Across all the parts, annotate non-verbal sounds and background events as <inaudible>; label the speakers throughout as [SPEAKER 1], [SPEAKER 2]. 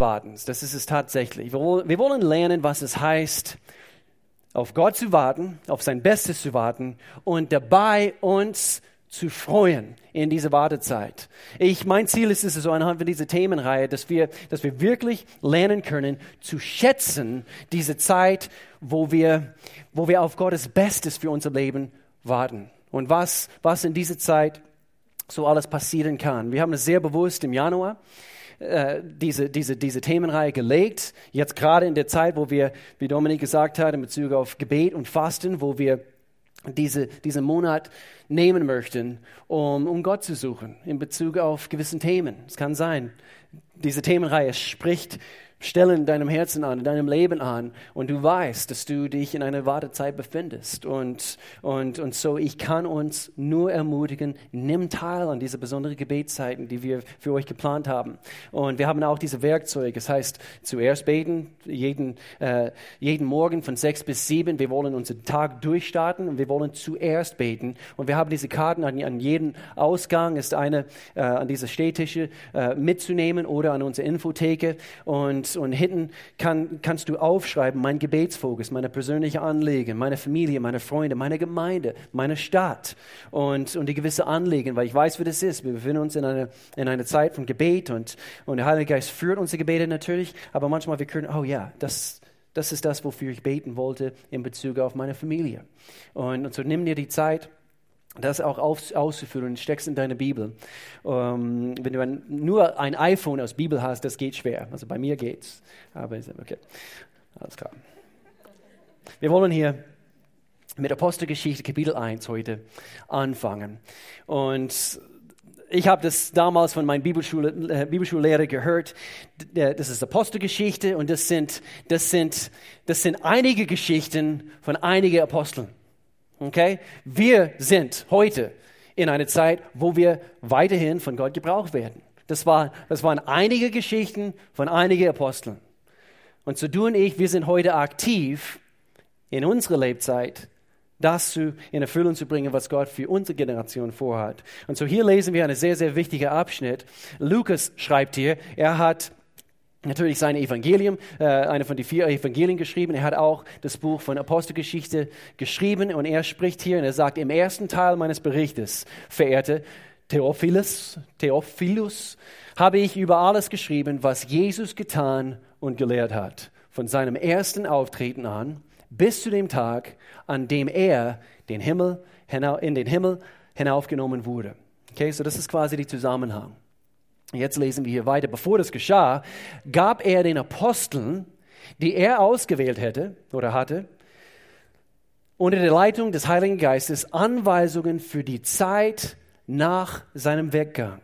[SPEAKER 1] Wartens. Das ist es tatsächlich. Wir wollen lernen, was es heißt, auf Gott zu warten, auf sein Bestes zu warten und dabei uns zu freuen in dieser Wartezeit. Ich, mein Ziel ist es so anhand von dieser Themenreihe, dass wir, dass wir wirklich lernen können, zu schätzen diese Zeit, wo wir, wo wir auf Gottes Bestes für unser Leben warten. Und was, was in dieser Zeit so alles passieren kann. Wir haben es sehr bewusst im Januar äh, diese, diese, diese Themenreihe gelegt. Jetzt gerade in der Zeit, wo wir, wie Dominik gesagt hat, in Bezug auf Gebet und Fasten, wo wir diese, diesen Monat nehmen möchten, um, um Gott zu suchen in Bezug auf gewissen Themen. Es kann sein, diese Themenreihe spricht Stellen in deinem Herzen an, in deinem Leben an und du weißt, dass du dich in einer Wartezeit befindest. Und, und, und so, ich kann uns nur ermutigen, nimm teil an diese besonderen Gebetszeiten, die wir für euch geplant haben. Und wir haben auch diese Werkzeuge. Das heißt, zuerst beten, jeden, äh, jeden Morgen von sechs bis sieben. Wir wollen unseren Tag durchstarten und wir wollen zuerst beten. Und wir haben diese Karten an, an jedem Ausgang, ist eine äh, an diese Stehtische äh, mitzunehmen oder an unsere Infotheke. Und und, hinten kann, kannst du aufschreiben, mein Gebetsfokus, meine persönliche Anliegen, meine Familie, meine Freunde, meine Gemeinde, meine Stadt und, und die gewisse Anliegen, weil ich weiß, wie das ist. Wir befinden uns in einer, in einer Zeit von Gebet und, und der Heilige Geist führt unsere Gebete natürlich, aber manchmal wir können, oh ja, das, das ist das, wofür ich beten wollte in Bezug auf meine Familie. Und, und so nimm dir die Zeit das auch aus, auszuführen steckst in deine Bibel. Um, wenn du ein, nur ein iPhone aus Bibel hast, das geht schwer. Also bei mir geht's. Aber okay, alles klar. Wir wollen hier mit Apostelgeschichte Kapitel 1 heute anfangen. Und ich habe das damals von meinem Bibelschule, äh, Bibelschullehrer gehört. Das ist Apostelgeschichte und das sind, das sind, das sind einige Geschichten von einigen Aposteln. Okay? Wir sind heute in einer Zeit, wo wir weiterhin von Gott gebraucht werden. Das, war, das waren einige Geschichten von einigen Aposteln. Und so du und ich, wir sind heute aktiv in unserer Lebzeit, das zu, in Erfüllung zu bringen, was Gott für unsere Generation vorhat. Und so hier lesen wir einen sehr, sehr wichtigen Abschnitt. Lukas schreibt hier, er hat natürlich sein Evangelium, äh, eine von den vier Evangelien geschrieben. Er hat auch das Buch von Apostelgeschichte geschrieben und er spricht hier und er sagt im ersten Teil meines Berichtes, verehrte Theophilus, Theophilus, habe ich über alles geschrieben, was Jesus getan und gelehrt hat, von seinem ersten Auftreten an bis zu dem Tag, an dem er den Himmel, in den Himmel hinaufgenommen wurde. Okay, so das ist quasi der Zusammenhang. Jetzt lesen wir hier weiter. Bevor das geschah, gab er den Aposteln, die er ausgewählt hätte oder hatte, unter der Leitung des Heiligen Geistes Anweisungen für die Zeit nach seinem Weggang.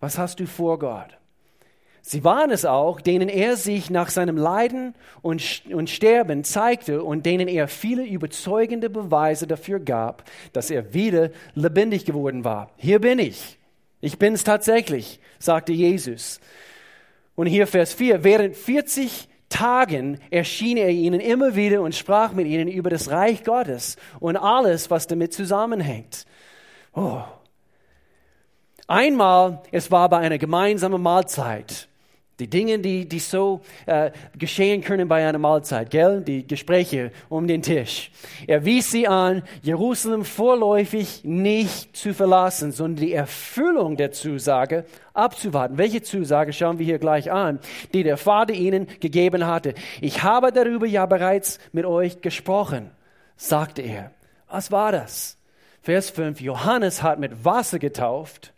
[SPEAKER 1] Was hast du vor, Gott? Sie waren es auch, denen er sich nach seinem Leiden und, und Sterben zeigte und denen er viele überzeugende Beweise dafür gab, dass er wieder lebendig geworden war. Hier bin ich ich bin es tatsächlich, sagte Jesus. Und hier Vers 4, während 40 Tagen erschien er ihnen immer wieder und sprach mit ihnen über das Reich Gottes und alles, was damit zusammenhängt. Oh. Einmal, es war bei einer gemeinsamen Mahlzeit. Die Dinge, die, die so äh, geschehen können bei einer Mahlzeit, gell? Die Gespräche um den Tisch. Er wies sie an, Jerusalem vorläufig nicht zu verlassen, sondern die Erfüllung der Zusage abzuwarten. Welche Zusage schauen wir hier gleich an, die der Vater ihnen gegeben hatte. Ich habe darüber ja bereits mit euch gesprochen, sagte er. Was war das? Vers 5. Johannes hat mit Wasser getauft.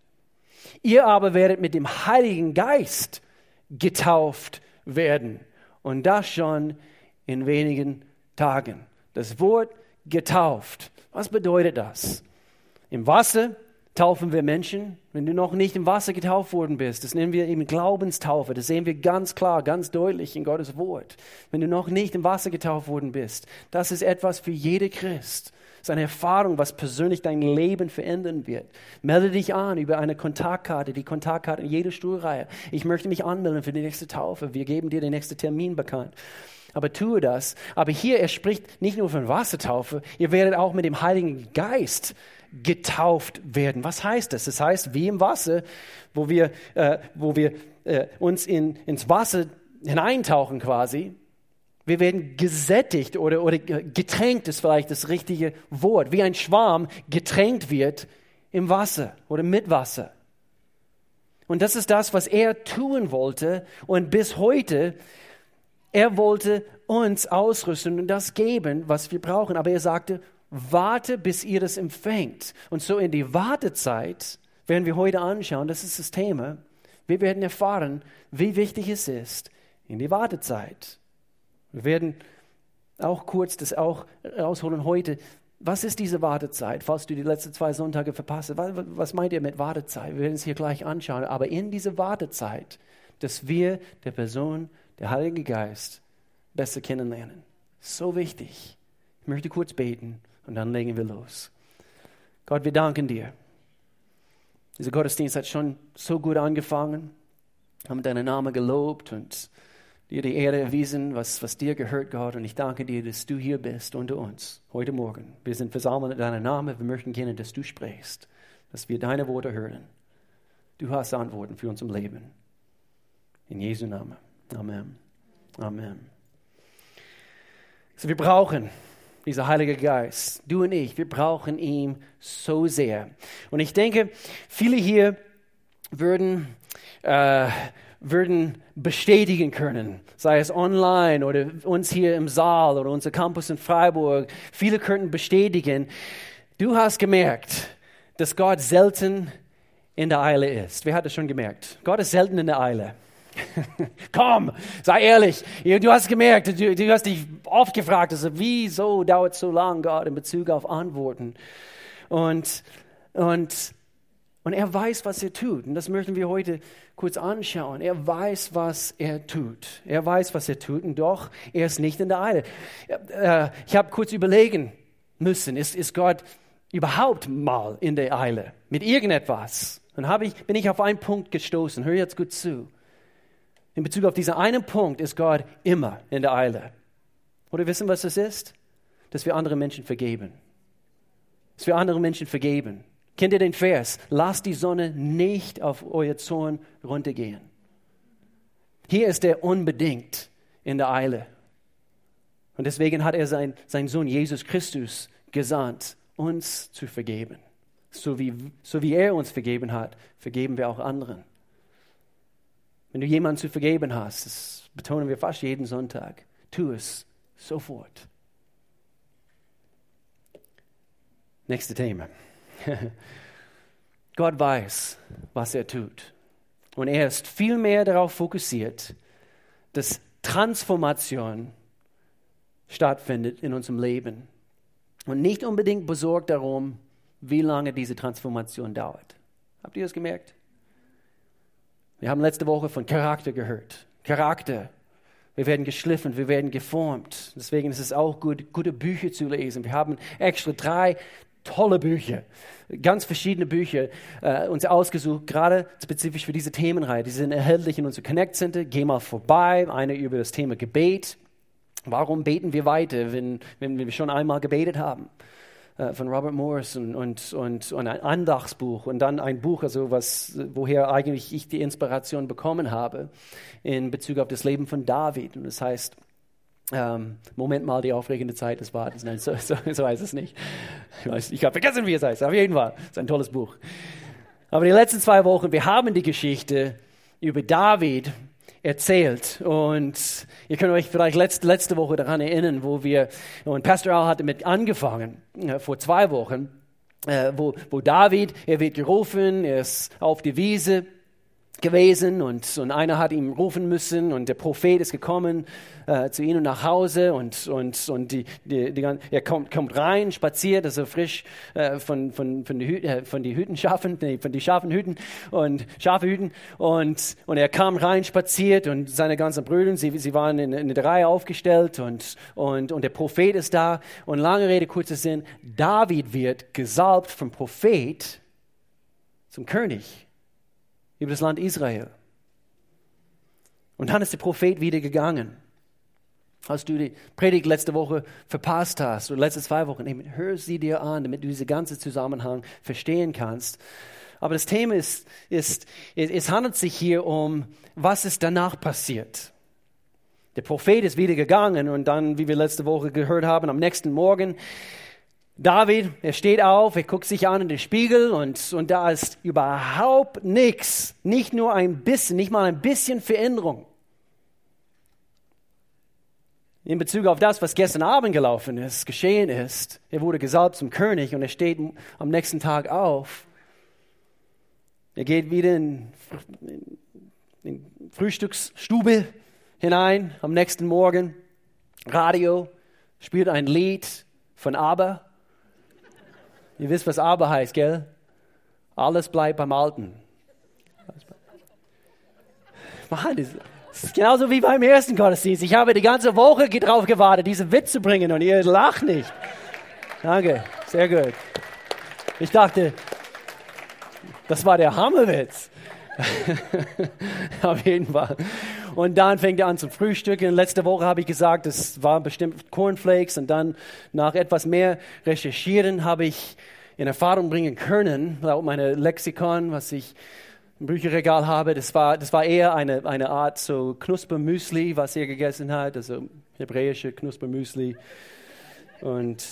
[SPEAKER 1] Ihr aber werdet mit dem Heiligen Geist getauft werden. Und das schon in wenigen Tagen. Das Wort getauft. Was bedeutet das? Im Wasser taufen wir Menschen. Wenn du noch nicht im Wasser getauft worden bist, das nennen wir eben Glaubenstaufe. Das sehen wir ganz klar, ganz deutlich in Gottes Wort. Wenn du noch nicht im Wasser getauft worden bist, das ist etwas für jede Christ. Das ist eine Erfahrung, was persönlich dein Leben verändern wird. Melde dich an über eine Kontaktkarte, die Kontaktkarte in jeder Stuhlreihe. Ich möchte mich anmelden für die nächste Taufe. Wir geben dir den nächsten Termin bekannt. Aber tue das. Aber hier, er spricht nicht nur von Wassertaufe, ihr werdet auch mit dem Heiligen Geist getauft werden. Was heißt das? Das heißt, wie im Wasser, wo wir, äh, wo wir äh, uns in, ins Wasser hineintauchen quasi, wir werden gesättigt oder, oder getränkt ist vielleicht das richtige Wort, wie ein Schwarm getränkt wird im Wasser oder mit Wasser. Und das ist das, was er tun wollte. Und bis heute, er wollte uns ausrüsten und das geben, was wir brauchen. Aber er sagte, warte, bis ihr das empfängt. Und so in die Wartezeit werden wir heute anschauen, das ist das Thema. Wir werden erfahren, wie wichtig es ist in die Wartezeit. Wir werden auch kurz das auch rausholen heute. Was ist diese Wartezeit, falls du die letzten zwei Sonntage verpasst hast? Was meint ihr mit Wartezeit? Wir werden es hier gleich anschauen. Aber in dieser Wartezeit, dass wir der Person, der Heilige Geist, besser kennenlernen. So wichtig. Ich möchte kurz beten und dann legen wir los. Gott, wir danken dir. Dieser Gottesdienst hat schon so gut angefangen, haben deinen Namen gelobt und dir die Ehre erwiesen, was, was dir gehört, Gott. Und ich danke dir, dass du hier bist unter uns heute Morgen. Wir sind versammelt in deinem Namen. Wir möchten gerne, dass du sprichst, dass wir deine Worte hören. Du hast Antworten für unser Leben. In Jesu Namen. Amen. Amen. So, wir brauchen dieser Heilige Geist, du und ich, wir brauchen ihn so sehr. Und ich denke, viele hier würden, äh, würden bestätigen können, sei es online oder uns hier im Saal oder unser Campus in Freiburg. Viele könnten bestätigen, du hast gemerkt, dass Gott selten in der Eile ist. Wer hat das schon gemerkt? Gott ist selten in der Eile. <laughs> Komm, sei ehrlich. Du hast gemerkt, du, du hast dich oft gefragt, also, wieso dauert so lange, Gott, in Bezug auf Antworten? Und, und, und er weiß, was er tut. Und das möchten wir heute kurz anschauen. Er weiß, was er tut. Er weiß, was er tut. Und doch, er ist nicht in der Eile. Äh, ich habe kurz überlegen müssen, ist, ist Gott überhaupt mal in der Eile mit irgendetwas? Dann ich, bin ich auf einen Punkt gestoßen. Hör jetzt gut zu. In Bezug auf diesen einen Punkt ist Gott immer in der Eile. Oder wissen, was das ist? Dass wir andere Menschen vergeben. Dass wir andere Menschen vergeben. Kennt ihr den Vers? Lasst die Sonne nicht auf euer Zorn runtergehen. Hier ist er unbedingt in der Eile. Und deswegen hat er sein, seinen Sohn Jesus Christus gesandt, uns zu vergeben. So wie, so wie er uns vergeben hat, vergeben wir auch anderen. Wenn du jemanden zu vergeben hast, das betonen wir fast jeden Sonntag, tu es sofort. Nächste Thema. <laughs> Gott weiß, was er tut. Und er ist viel mehr darauf fokussiert, dass Transformation stattfindet in unserem Leben. Und nicht unbedingt besorgt darum, wie lange diese Transformation dauert. Habt ihr das gemerkt? Wir haben letzte Woche von Charakter gehört. Charakter. Wir werden geschliffen, wir werden geformt. Deswegen ist es auch gut, gute Bücher zu lesen. Wir haben extra drei tolle Bücher, ganz verschiedene Bücher äh, uns ausgesucht, gerade spezifisch für diese Themenreihe. Die sind erhältlich in unserem Connect Center. Geh mal vorbei. Eine über das Thema Gebet. Warum beten wir weiter, wenn, wenn wir schon einmal gebetet haben? Äh, von Robert Morris und, und, und, und, ein Andachtsbuch und dann ein Buch, also was, woher eigentlich ich die Inspiration bekommen habe in Bezug auf das Leben von David. Und das heißt, ähm, Moment mal, die aufregende Zeit des Wartens. Nein, so, so, so heißt es nicht. Ich, ich habe vergessen, wie es heißt. Auf jeden Fall, es ist ein tolles Buch. Aber die letzten zwei Wochen, wir haben die Geschichte über David erzählt. Und ihr könnt euch vielleicht letzte, letzte Woche daran erinnern, wo wir, und Pastor Al hatte mit angefangen, äh, vor zwei Wochen, äh, wo, wo David, er wird gerufen, er ist auf die Wiese gewesen und, und einer hat ihn rufen müssen und der Prophet ist gekommen äh, zu ihnen nach Hause und, und, und die, die, die, er kommt, kommt rein, spaziert, also frisch äh, von, von, von, die, Hü äh, von die Hüten schaffen, nee, von die Schafen Hüten und Schafe Hüten und, und er kam rein, spaziert und seine ganzen Brüder, sie, sie waren in, in der Reihe aufgestellt und, und, und der Prophet ist da und lange Rede, kurzer Sinn, David wird gesalbt vom Prophet zum König über das Land Israel. Und dann ist der Prophet wieder gegangen. Als du die Predigt letzte Woche verpasst hast, oder letzte zwei Wochen, hör sie dir an, damit du diesen ganzen Zusammenhang verstehen kannst. Aber das Thema ist, ist, es handelt sich hier um, was ist danach passiert. Der Prophet ist wieder gegangen und dann, wie wir letzte Woche gehört haben, am nächsten Morgen, David, er steht auf, er guckt sich an in den Spiegel und, und da ist überhaupt nichts, nicht nur ein bisschen, nicht mal ein bisschen Veränderung. In Bezug auf das, was gestern Abend gelaufen ist, geschehen ist, er wurde gesalbt zum König und er steht am nächsten Tag auf. Er geht wieder in, in Frühstücksstube hinein am nächsten Morgen. Radio spielt ein Lied von Aber. Ihr wisst, was Aber heißt, gell? Alles bleibt beim Alten. Mann, das ist genauso wie beim ersten Gottesdienst. Ich habe die ganze Woche darauf gewartet, diesen Witz zu bringen und ihr lacht nicht. Danke, sehr gut. Ich dachte, das war der Hammerwitz. <laughs> Auf jeden Fall. Und dann fängt er an zum Frühstücken. Letzte Woche habe ich gesagt, es waren bestimmt Cornflakes. Und dann nach etwas mehr Recherchieren habe ich in Erfahrung bringen können, laut meiner Lexikon, was ich im Bücherregal habe, das war, das war eher eine, eine Art so Knuspermüsli, was er gegessen hat, also hebräische Knuspermüsli. Und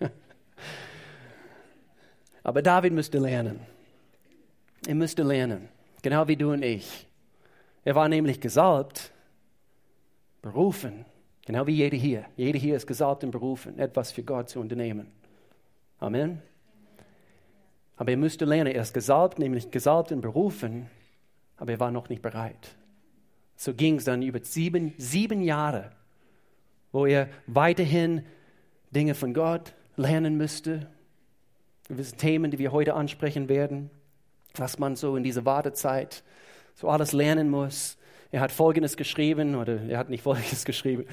[SPEAKER 1] <laughs> Aber David müsste lernen. Er müsste lernen, genau wie du und ich. Er war nämlich gesalbt, berufen, genau wie jeder hier. Jeder hier ist gesalbt und berufen, etwas für Gott zu unternehmen. Amen. Aber er müsste lernen, er ist gesalbt, nämlich gesalbt und berufen, aber er war noch nicht bereit. So ging es dann über sieben, sieben Jahre, wo er weiterhin Dinge von Gott lernen müsste, gewisse Themen, die wir heute ansprechen werden, was man so in dieser Wartezeit so alles lernen muss. Er hat Folgendes geschrieben, oder er hat nicht <laughs> Folgendes geschrieben,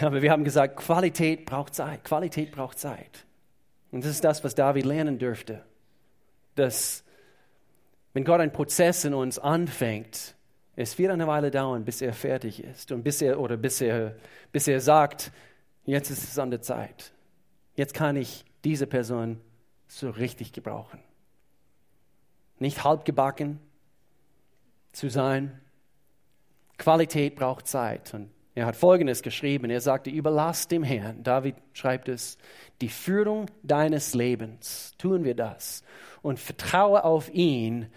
[SPEAKER 1] aber wir haben gesagt, Qualität braucht Zeit, Qualität braucht Zeit. Und das ist das, was David lernen dürfte, dass wenn Gott einen Prozess in uns anfängt, es wird eine Weile dauern, bis er fertig ist und bis er oder bis er, bis er sagt, jetzt ist es an der Zeit. Jetzt kann ich diese Person so richtig gebrauchen. Nicht halbgebacken zu sein. Qualität braucht Zeit. Und er hat Folgendes geschrieben. Er sagte, überlass dem Herrn, David schreibt es, die Führung deines Lebens. Tun wir das. Und vertraue auf ihn.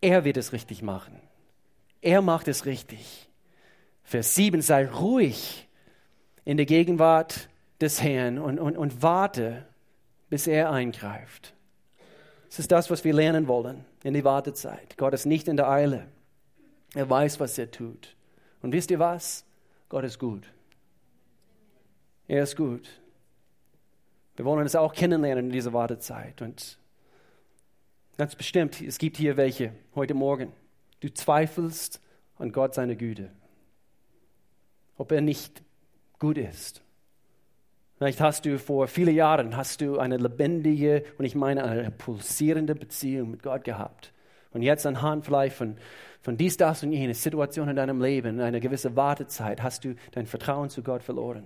[SPEAKER 1] Er wird es richtig machen. Er macht es richtig. Vers 7, sei ruhig in der Gegenwart des Herrn und, und, und warte bis er eingreift. Das ist das, was wir lernen wollen in die Wartezeit. Gott ist nicht in der Eile. Er weiß, was er tut. Und wisst ihr was? Gott ist gut. Er ist gut. Wir wollen es auch kennenlernen in dieser Wartezeit. Und ganz bestimmt, es gibt hier welche heute Morgen. Du zweifelst an Gott seine Güte. Ob er nicht gut ist. Vielleicht hast du vor vielen Jahren hast du eine lebendige und ich meine eine pulsierende Beziehung mit Gott gehabt. Und jetzt anhand vielleicht von, von dies, das und jenes Situation in deinem Leben, in einer gewissen Wartezeit, hast du dein Vertrauen zu Gott verloren.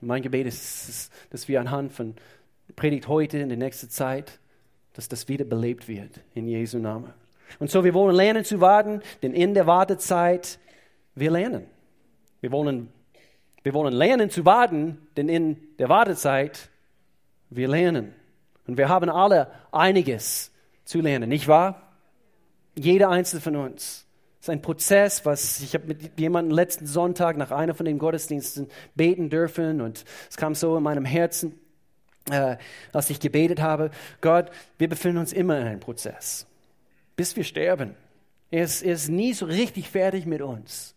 [SPEAKER 1] Mein Gebet ist, dass wir anhand von Predigt heute in der nächsten Zeit, dass das wieder belebt wird in Jesu Namen. Und so, wir wollen lernen zu warten, denn in der Wartezeit, wir lernen. Wir wollen wir wollen lernen zu warten, denn in der Wartezeit, wir lernen. Und wir haben alle einiges zu lernen, nicht wahr? Jeder einzelne von uns. Es ist ein Prozess, was ich habe mit jemandem letzten Sonntag nach einer von den Gottesdiensten beten dürfen und es kam so in meinem Herzen, äh, als ich gebetet habe, Gott, wir befinden uns immer in einem Prozess, bis wir sterben. Er ist, er ist nie so richtig fertig mit uns.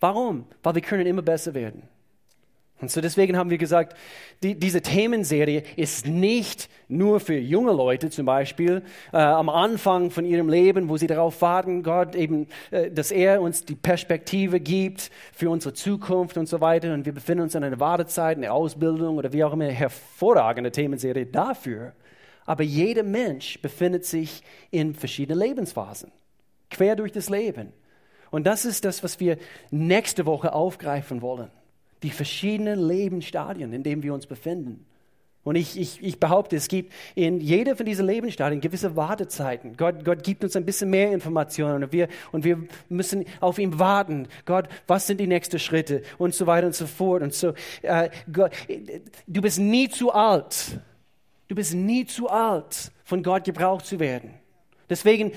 [SPEAKER 1] Warum? Weil wir können immer besser werden. Und so deswegen haben wir gesagt, die, diese Themenserie ist nicht nur für junge Leute zum Beispiel äh, am Anfang von ihrem Leben, wo sie darauf warten, Gott eben, äh, dass er uns die Perspektive gibt für unsere Zukunft und so weiter. Und wir befinden uns in einer Wartezeit, in der Ausbildung oder wie auch immer, hervorragende Themenserie dafür. Aber jeder Mensch befindet sich in verschiedenen Lebensphasen, quer durch das Leben. Und das ist das, was wir nächste Woche aufgreifen wollen. Die verschiedenen Lebensstadien, in denen wir uns befinden. Und ich, ich, ich behaupte, es gibt in jeder von diesen Lebensstadien gewisse Wartezeiten. Gott, Gott gibt uns ein bisschen mehr Informationen und wir, und wir müssen auf ihn warten. Gott, was sind die nächsten Schritte? Und so weiter und so fort. Und so, äh, Gott, du bist nie zu alt. Du bist nie zu alt, von Gott gebraucht zu werden. Deswegen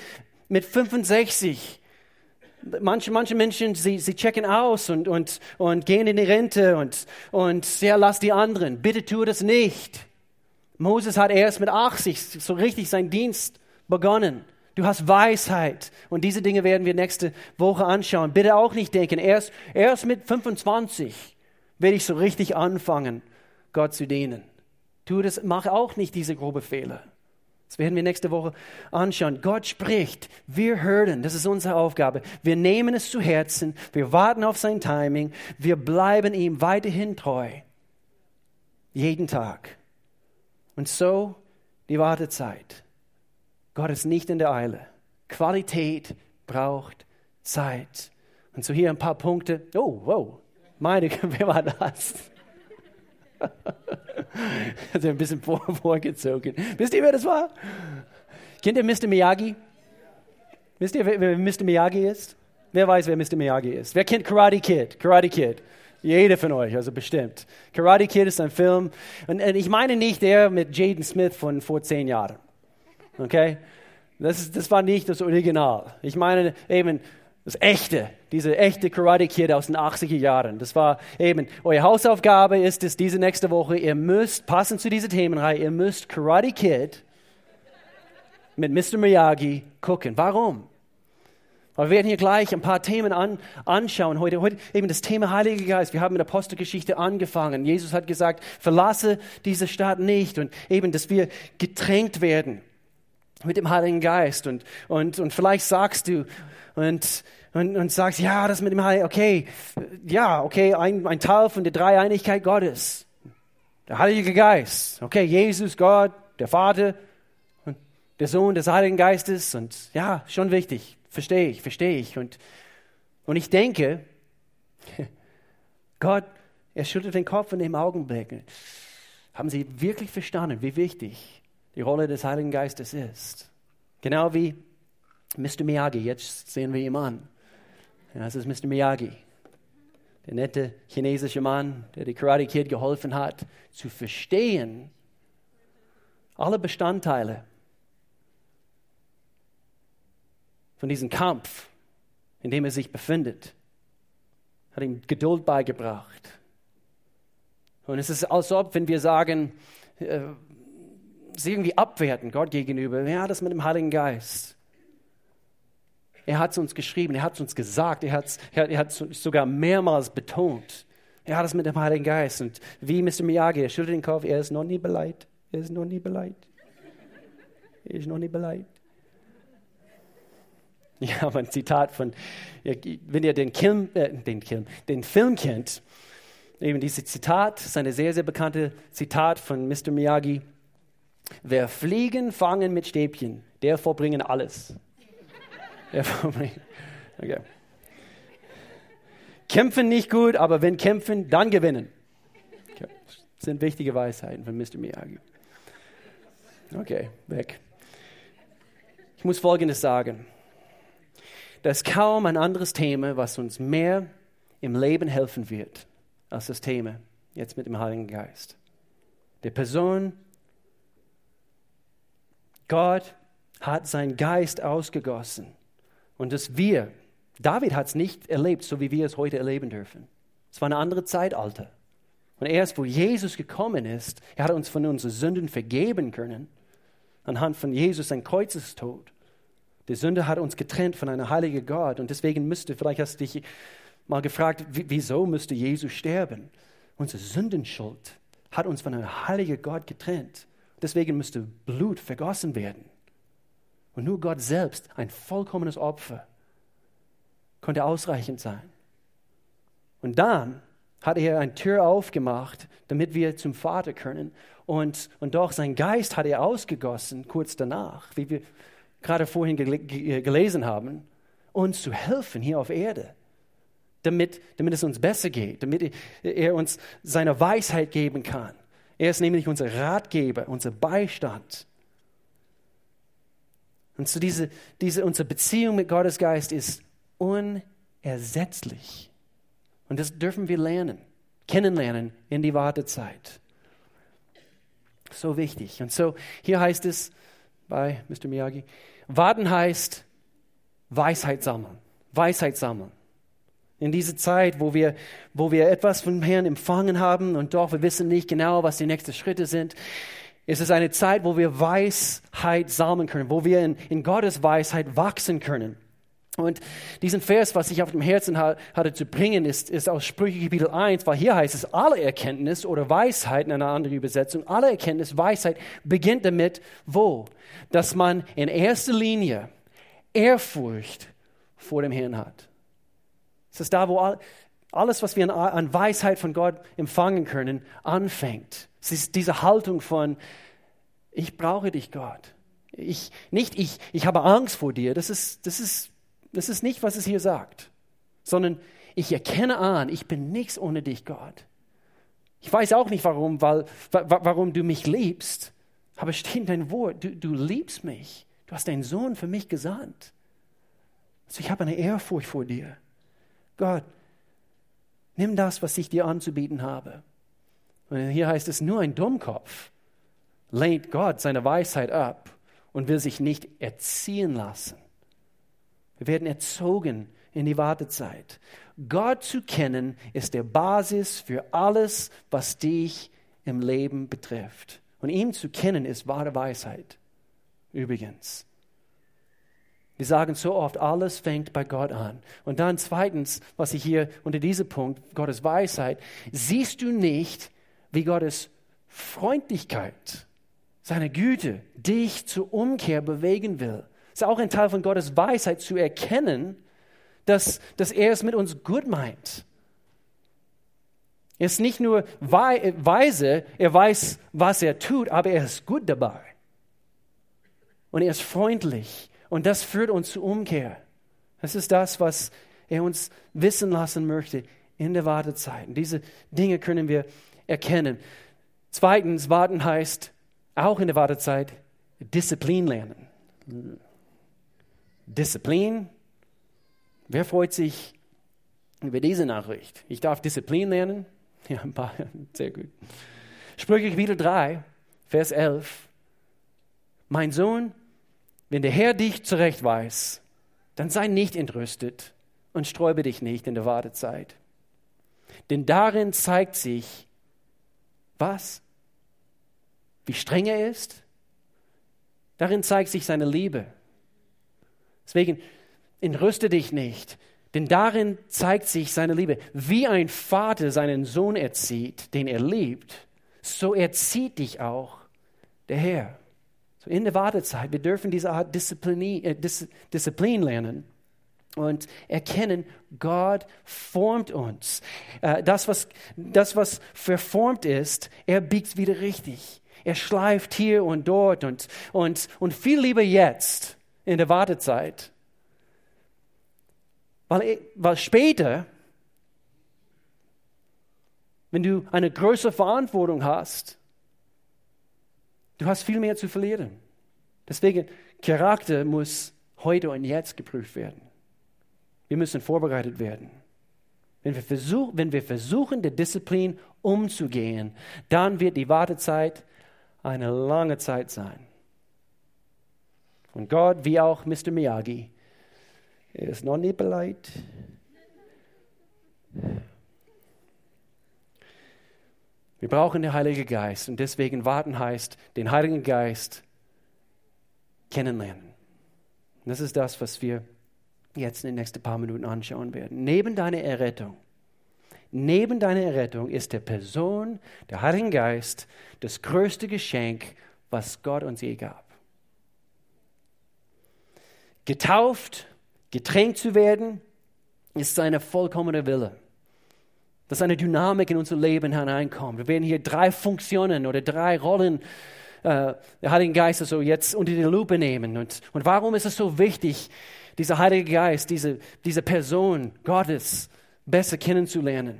[SPEAKER 1] mit 65 Manche, manche Menschen, sie, sie checken aus und, und, und gehen in die Rente und, und ja, lass die anderen. Bitte tu das nicht. Moses hat erst mit 80 so richtig seinen Dienst begonnen. Du hast Weisheit. Und diese Dinge werden wir nächste Woche anschauen. Bitte auch nicht denken, erst, erst mit 25 werde ich so richtig anfangen, Gott zu dienen. Tu das, mach auch nicht diese grobe Fehler. Das werden wir nächste Woche anschauen. Gott spricht, wir hören, das ist unsere Aufgabe. Wir nehmen es zu Herzen, wir warten auf sein Timing, wir bleiben ihm weiterhin treu. Jeden Tag. Und so die Wartezeit. Gott ist nicht in der Eile. Qualität braucht Zeit. Und so hier ein paar Punkte. Oh, wow. Meine, <laughs> wer war das? <laughs> <laughs> Hat er ein bisschen vor, vorgezogen. Wisst ihr, wer das war? Kennt ihr Mr. Miyagi? Wisst ihr, wer, wer Mr. Miyagi ist? Wer weiß, wer Mr. Miyagi ist? Wer kennt Karate Kid? Karate Kid. Jeder von euch, also bestimmt. Karate Kid ist ein Film. Und, und ich meine nicht der mit Jaden Smith von vor zehn Jahren. Okay? Das, ist, das war nicht das Original. Ich meine eben das echte, diese echte Karate Kid aus den 80er Jahren. Das war eben, eure Hausaufgabe ist es diese nächste Woche, ihr müsst, passend zu dieser Themenreihe, ihr müsst Karate Kid mit Mr. Miyagi gucken. Warum? Weil wir werden hier gleich ein paar Themen an, anschauen heute. Heute eben das Thema Heiliger Geist. Wir haben mit der Apostelgeschichte angefangen. Jesus hat gesagt, verlasse diese Stadt nicht und eben, dass wir getränkt werden mit dem Heiligen Geist. Und, und, und vielleicht sagst du, und, und, und sagst, ja, das mit dem Heiligen, okay, ja, okay, ein, ein Teil von der Dreieinigkeit Gottes. Der Heilige Geist. Okay, Jesus, Gott, der Vater und der Sohn des Heiligen Geistes. Und ja, schon wichtig. Verstehe ich, verstehe ich. Und, und ich denke, <laughs> Gott, er schüttelt den Kopf in dem Augenblick. Haben Sie wirklich verstanden, wie wichtig die Rolle des Heiligen Geistes ist? Genau wie Mr. Miyagi, jetzt sehen wir ihn an. Ja, das ist Mr. Miyagi, der nette chinesische Mann, der die Karate Kid geholfen hat, zu verstehen, alle Bestandteile von diesem Kampf, in dem er sich befindet, hat ihm Geduld beigebracht. Und es ist, als ob, wenn wir sagen, äh, sie irgendwie abwerten Gott gegenüber, ja, das mit dem Heiligen Geist. Er hat es uns geschrieben, er hat es uns gesagt, er hat es er, er sogar mehrmals betont. Er hat es mit dem Heiligen Geist. Und wie Mr. Miyagi, er schüttelt den Kopf, er ist noch nie bereit. Er ist noch nie bereit. Er ist noch nie bereit. <laughs> Ja, aber ein Zitat von, wenn ihr den, Film, äh, den, Film, den Film kennt, eben dieses Zitat, ist eine sehr, sehr bekannte Zitat von Mr. Miyagi. Wer Fliegen fangen mit Stäbchen, der vorbringen alles. <laughs> Okay. Kämpfen nicht gut, aber wenn kämpfen, dann gewinnen. Okay. Das sind wichtige Weisheiten von Mr. Miyagi. Okay, weg. Ich muss Folgendes sagen. Da ist kaum ein anderes Thema, was uns mehr im Leben helfen wird, als das Thema jetzt mit dem Heiligen Geist. Der Person, Gott hat seinen Geist ausgegossen und dass wir, David hat es nicht erlebt, so wie wir es heute erleben dürfen. Es war eine andere Zeitalter. Und erst wo Jesus gekommen ist, er hat uns von unseren Sünden vergeben können, anhand von Jesus sein Kreuzestod. Die Sünde hat uns getrennt von einem heiligen Gott. Und deswegen müsste, vielleicht hast du dich mal gefragt, wieso müsste Jesus sterben? Unsere Sündenschuld hat uns von einem heiligen Gott getrennt. Deswegen müsste Blut vergossen werden. Und nur Gott selbst, ein vollkommenes Opfer, konnte ausreichend sein. Und dann hat er eine Tür aufgemacht, damit wir zum Vater können. Und, und doch sein Geist hat er ausgegossen kurz danach, wie wir gerade vorhin gelesen haben, uns zu helfen hier auf Erde, damit, damit es uns besser geht, damit er uns seine Weisheit geben kann. Er ist nämlich unser Ratgeber, unser Beistand. Und so diese, diese, unsere Beziehung mit Gottes Geist ist unersetzlich. Und das dürfen wir lernen, kennenlernen in die Wartezeit. So wichtig. Und so, hier heißt es bei Mr. Miyagi, warten heißt Weisheit sammeln. Weisheit sammeln. In dieser Zeit, wo wir, wo wir etwas vom Herrn empfangen haben und doch wir wissen nicht genau, was die nächsten Schritte sind, ist es eine Zeit, wo wir Weisheit sammeln können, wo wir in, in Gottes Weisheit wachsen können. Und diesen Vers, was ich auf dem Herzen hatte zu bringen, ist, ist aus Sprüche Kapitel 1, weil hier heißt es, alle Erkenntnis oder Weisheit in einer anderen Übersetzung, alle Erkenntnis, Weisheit beginnt damit, wo? Dass man in erster Linie Ehrfurcht vor dem Herrn hat. Es ist da, wo alles, was wir an Weisheit von Gott empfangen können, anfängt. Es ist diese Haltung von, ich brauche dich, Gott. Ich, nicht ich, ich habe Angst vor dir. Das ist, das ist das ist nicht, was es hier sagt, sondern ich erkenne an, ich bin nichts ohne dich, Gott. Ich weiß auch nicht warum, weil, warum du mich liebst, aber steht in dein Wort, du, du liebst mich. Du hast deinen Sohn für mich gesandt. Also ich habe eine Ehrfurcht vor dir. Gott, nimm das, was ich dir anzubieten habe. Und hier heißt es, nur ein Dummkopf lehnt Gott seine Weisheit ab und will sich nicht erziehen lassen. Wir werden erzogen in die Wartezeit. Gott zu kennen ist der Basis für alles, was dich im Leben betrifft. Und ihn zu kennen ist wahre Weisheit. Übrigens. Wir sagen so oft, alles fängt bei Gott an. Und dann zweitens, was ich hier unter diesem Punkt, Gottes Weisheit, siehst du nicht, wie Gottes Freundlichkeit, seine Güte dich zur Umkehr bewegen will ist auch ein Teil von Gottes Weisheit zu erkennen, dass, dass er es mit uns gut meint. Er ist nicht nur weise, er weiß, was er tut, aber er ist gut dabei. Und er ist freundlich. Und das führt uns zur Umkehr. Das ist das, was er uns wissen lassen möchte in der Wartezeit. Und diese Dinge können wir erkennen. Zweitens, warten heißt auch in der Wartezeit Disziplin lernen. Disziplin. Wer freut sich über diese Nachricht? Ich darf Disziplin lernen. Ja, ein paar, <laughs> sehr gut. Sprüche wieder 3, Vers 11. Mein Sohn, wenn der Herr dich zurecht weiß, dann sei nicht entrüstet und sträube dich nicht in der Wartezeit. Denn darin zeigt sich, was? Wie streng er ist? Darin zeigt sich seine Liebe. Deswegen entrüste dich nicht, denn darin zeigt sich seine Liebe. Wie ein Vater seinen Sohn erzieht, den er liebt, so erzieht dich auch der Herr. So in der Wartezeit, wir dürfen diese Art Disziplin, äh, Disziplin lernen und erkennen, Gott formt uns. Äh, das, was, das, was verformt ist, er biegt wieder richtig. Er schleift hier und dort und, und, und viel lieber jetzt in der Wartezeit. Weil, weil später, wenn du eine größere Verantwortung hast, du hast viel mehr zu verlieren. Deswegen, Charakter muss heute und jetzt geprüft werden. Wir müssen vorbereitet werden. Wenn wir, versuch, wenn wir versuchen, der Disziplin umzugehen, dann wird die Wartezeit eine lange Zeit sein. Und Gott, wie auch Mr. Miyagi, ist noch nicht bereit. Wir brauchen den Heiligen Geist und deswegen warten heißt, den Heiligen Geist kennenlernen. Das ist das, was wir jetzt in den nächsten paar Minuten anschauen werden. Neben deiner Errettung, neben deiner Errettung ist der Person, der Heilige Geist, das größte Geschenk, was Gott uns je gab getauft, getränkt zu werden, ist seine vollkommene Wille. Dass eine Dynamik in unser Leben hineinkommt. Wir werden hier drei Funktionen oder drei Rollen äh, der Heilige Geist so jetzt unter die Lupe nehmen. Und, und warum ist es so wichtig, dieser Heilige Geist, diese, diese Person Gottes besser kennenzulernen?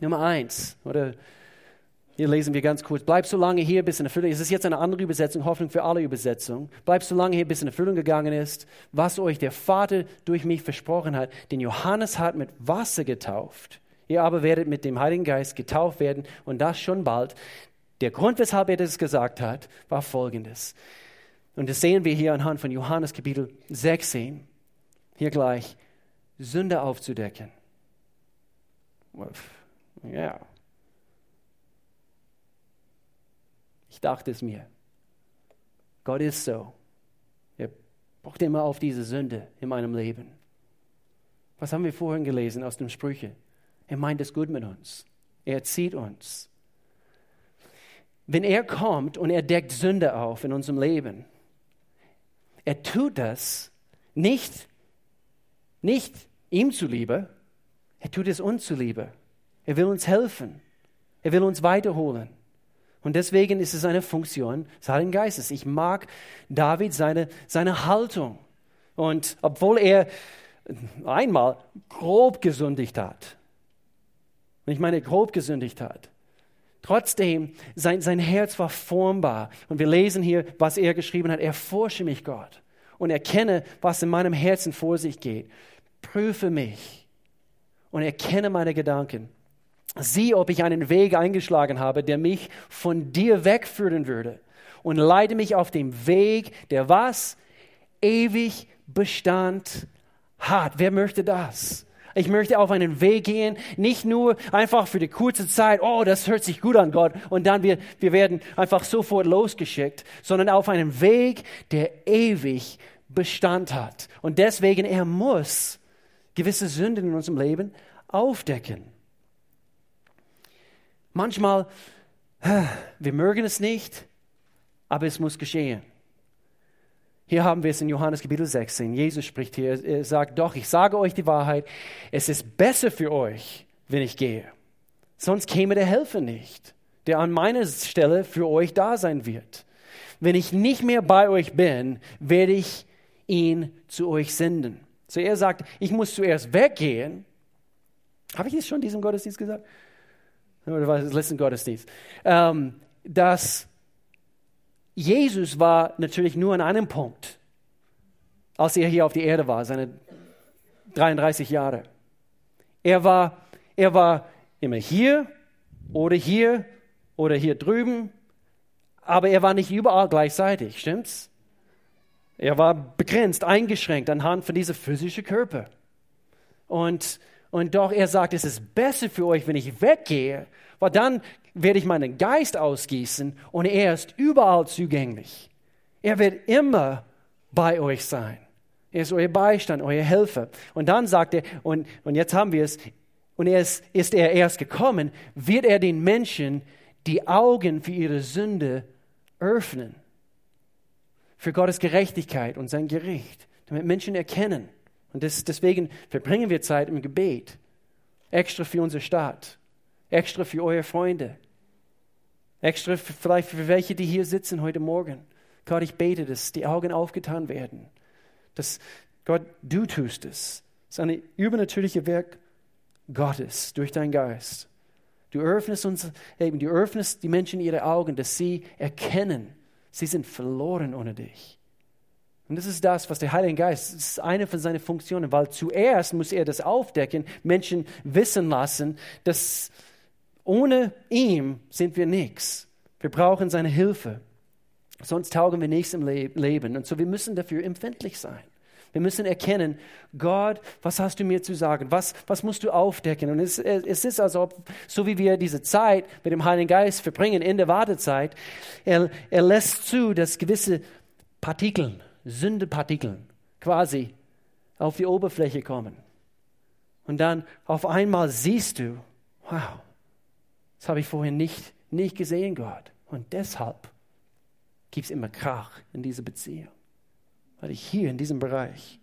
[SPEAKER 1] Nummer eins, oder Hier lesen wir ganz kurz. Bleib so lange hier, bis in Erfüllung. Es ist jetzt eine andere Übersetzung, Hoffnung für alle Übersetzungen. Bleib so lange hier, bis in Erfüllung gegangen ist, was euch der Vater durch mich versprochen hat. Denn Johannes hat mit Wasser getauft. Ihr aber werdet mit dem Heiligen Geist getauft werden und das schon bald. Der Grund, weshalb er das gesagt hat, war folgendes. Und das sehen wir hier anhand von Johannes Kapitel 16. Hier gleich. Sünde aufzudecken. Ja, Ich dachte es mir. Gott ist so. Er pocht immer auf diese Sünde in meinem Leben. Was haben wir vorhin gelesen aus den Sprüchen? Er meint es gut mit uns. Er erzieht uns. Wenn er kommt und er deckt Sünde auf in unserem Leben, er tut das nicht, nicht ihm zuliebe, er tut es uns zuliebe. Er will uns helfen. Er will uns weiterholen. Und deswegen ist es eine Funktion des Heiligen Geistes. Ich mag David seine, seine Haltung. Und obwohl er einmal grob gesündigt hat, ich meine grob gesündigt hat, trotzdem sein, sein Herz war formbar. Und wir lesen hier, was er geschrieben hat. Erforsche mich, Gott, und erkenne, was in meinem Herzen vor sich geht. Prüfe mich und erkenne meine Gedanken sieh, ob ich einen Weg eingeschlagen habe, der mich von dir wegführen würde. Und leite mich auf dem Weg, der was? Ewig Bestand hat. Wer möchte das? Ich möchte auf einen Weg gehen, nicht nur einfach für die kurze Zeit, oh, das hört sich gut an, Gott, und dann wir, wir werden einfach sofort losgeschickt, sondern auf einen Weg, der ewig Bestand hat. Und deswegen, er muss gewisse Sünden in unserem Leben aufdecken. Manchmal, wir mögen es nicht, aber es muss geschehen. Hier haben wir es in Johannes Kapitel 16. Jesus spricht hier, er sagt, doch, ich sage euch die Wahrheit, es ist besser für euch, wenn ich gehe. Sonst käme der Helfer nicht, der an meiner Stelle für euch da sein wird. Wenn ich nicht mehr bei euch bin, werde ich ihn zu euch senden. So er sagt, ich muss zuerst weggehen. Habe ich es schon in diesem Gottesdienst gesagt? oder war das letzten Gottesdienst, ähm, dass Jesus war natürlich nur an einem Punkt, als er hier auf die Erde war, seine 33 Jahre. Er war, er war immer hier oder hier oder hier drüben, aber er war nicht überall gleichzeitig, stimmt's? Er war begrenzt, eingeschränkt anhand von dieser physischen Körper. Und und doch er sagt, es ist besser für euch, wenn ich weggehe, weil dann werde ich meinen Geist ausgießen und er ist überall zugänglich. Er wird immer bei euch sein. Er ist euer Beistand, euer Helfer. Und dann sagt er, und, und jetzt haben wir es, und er ist, ist er erst gekommen, wird er den Menschen die Augen für ihre Sünde öffnen. Für Gottes Gerechtigkeit und sein Gericht, damit Menschen erkennen, und das, deswegen verbringen wir Zeit im Gebet. Extra für unsere Stadt. Extra für eure Freunde. Extra vielleicht für welche, die hier sitzen heute Morgen. Gott, ich bete, dass die Augen aufgetan werden. Dass Gott, du tust es. Es ist eine übernatürliche Werk Gottes durch deinen Geist. Du öffnest uns, eben, du öffnest die Menschen ihre Augen, dass sie erkennen, sie sind verloren ohne dich. Und das ist das, was der Heilige Geist, das ist eine von seinen Funktionen, weil zuerst muss er das aufdecken, Menschen wissen lassen, dass ohne ihm sind wir nichts. Wir brauchen seine Hilfe. Sonst taugen wir nichts im Leben. Und so, wir müssen dafür empfindlich sein. Wir müssen erkennen, Gott, was hast du mir zu sagen? Was, was musst du aufdecken? Und es, es ist, als so wie wir diese Zeit mit dem Heiligen Geist verbringen in der Wartezeit, er, er lässt zu, dass gewisse Partikeln, Sündepartikeln quasi auf die Oberfläche kommen. Und dann auf einmal siehst du, wow, das habe ich vorher nicht, nicht gesehen, Gott. Und deshalb gibt es immer Krach in dieser Beziehung. Weil ich hier in diesem Bereich,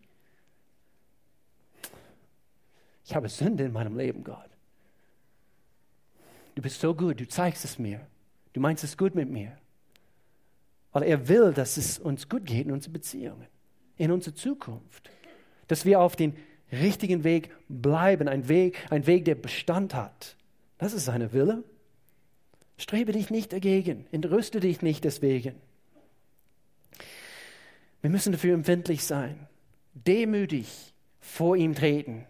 [SPEAKER 1] ich habe Sünde in meinem Leben, Gott. Du bist so gut, du zeigst es mir. Du meinst es gut mit mir. Weil er will, dass es uns gut geht in unseren Beziehungen, in unserer Zukunft. Dass wir auf den richtigen Weg bleiben, ein Weg, ein Weg, der Bestand hat. Das ist seine Wille. Strebe dich nicht dagegen, entrüste dich nicht deswegen. Wir müssen dafür empfindlich sein, demütig vor ihm treten.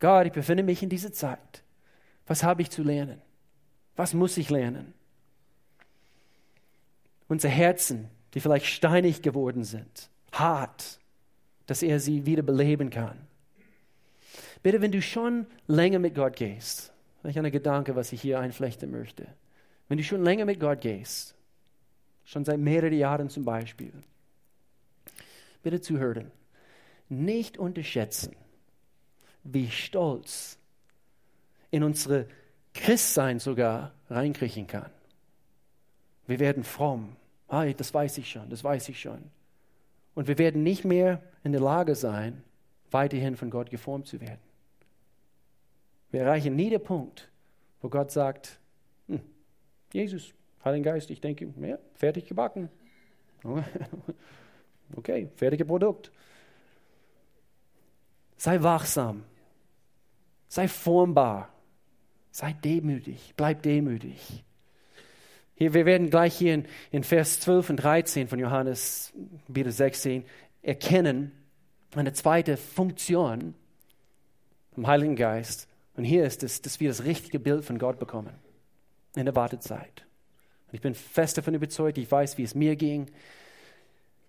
[SPEAKER 1] Gott, ich befinde mich in dieser Zeit. Was habe ich zu lernen? Was muss ich lernen? Unsere Herzen, die vielleicht steinig geworden sind, hart, dass er sie wieder beleben kann. Bitte, wenn du schon länger mit Gott gehst, vielleicht ein Gedanke, was ich hier einflechten möchte. Wenn du schon länger mit Gott gehst, schon seit mehreren Jahren zum Beispiel, bitte zuhören, nicht unterschätzen, wie stolz in unsere Christsein sogar reinkriechen kann. Wir werden fromm. Ah, das weiß ich schon, das weiß ich schon. Und wir werden nicht mehr in der Lage sein, weiterhin von Gott geformt zu werden. Wir erreichen nie den Punkt, wo Gott sagt, hm, Jesus, Heiligen Geist, ich denke, ja, fertig gebacken. <laughs> Okay, fertiges Produkt. Sei wachsam. Sei formbar. Sei demütig. Bleib demütig. Hier, wir werden gleich hier in, in Vers 12 und 13 von Johannes wieder 16 erkennen, eine zweite Funktion vom Heiligen Geist. Und hier ist es, dass wir das richtige Bild von Gott bekommen in der Wartezeit. Und ich bin fest davon überzeugt, ich weiß, wie es mir ging.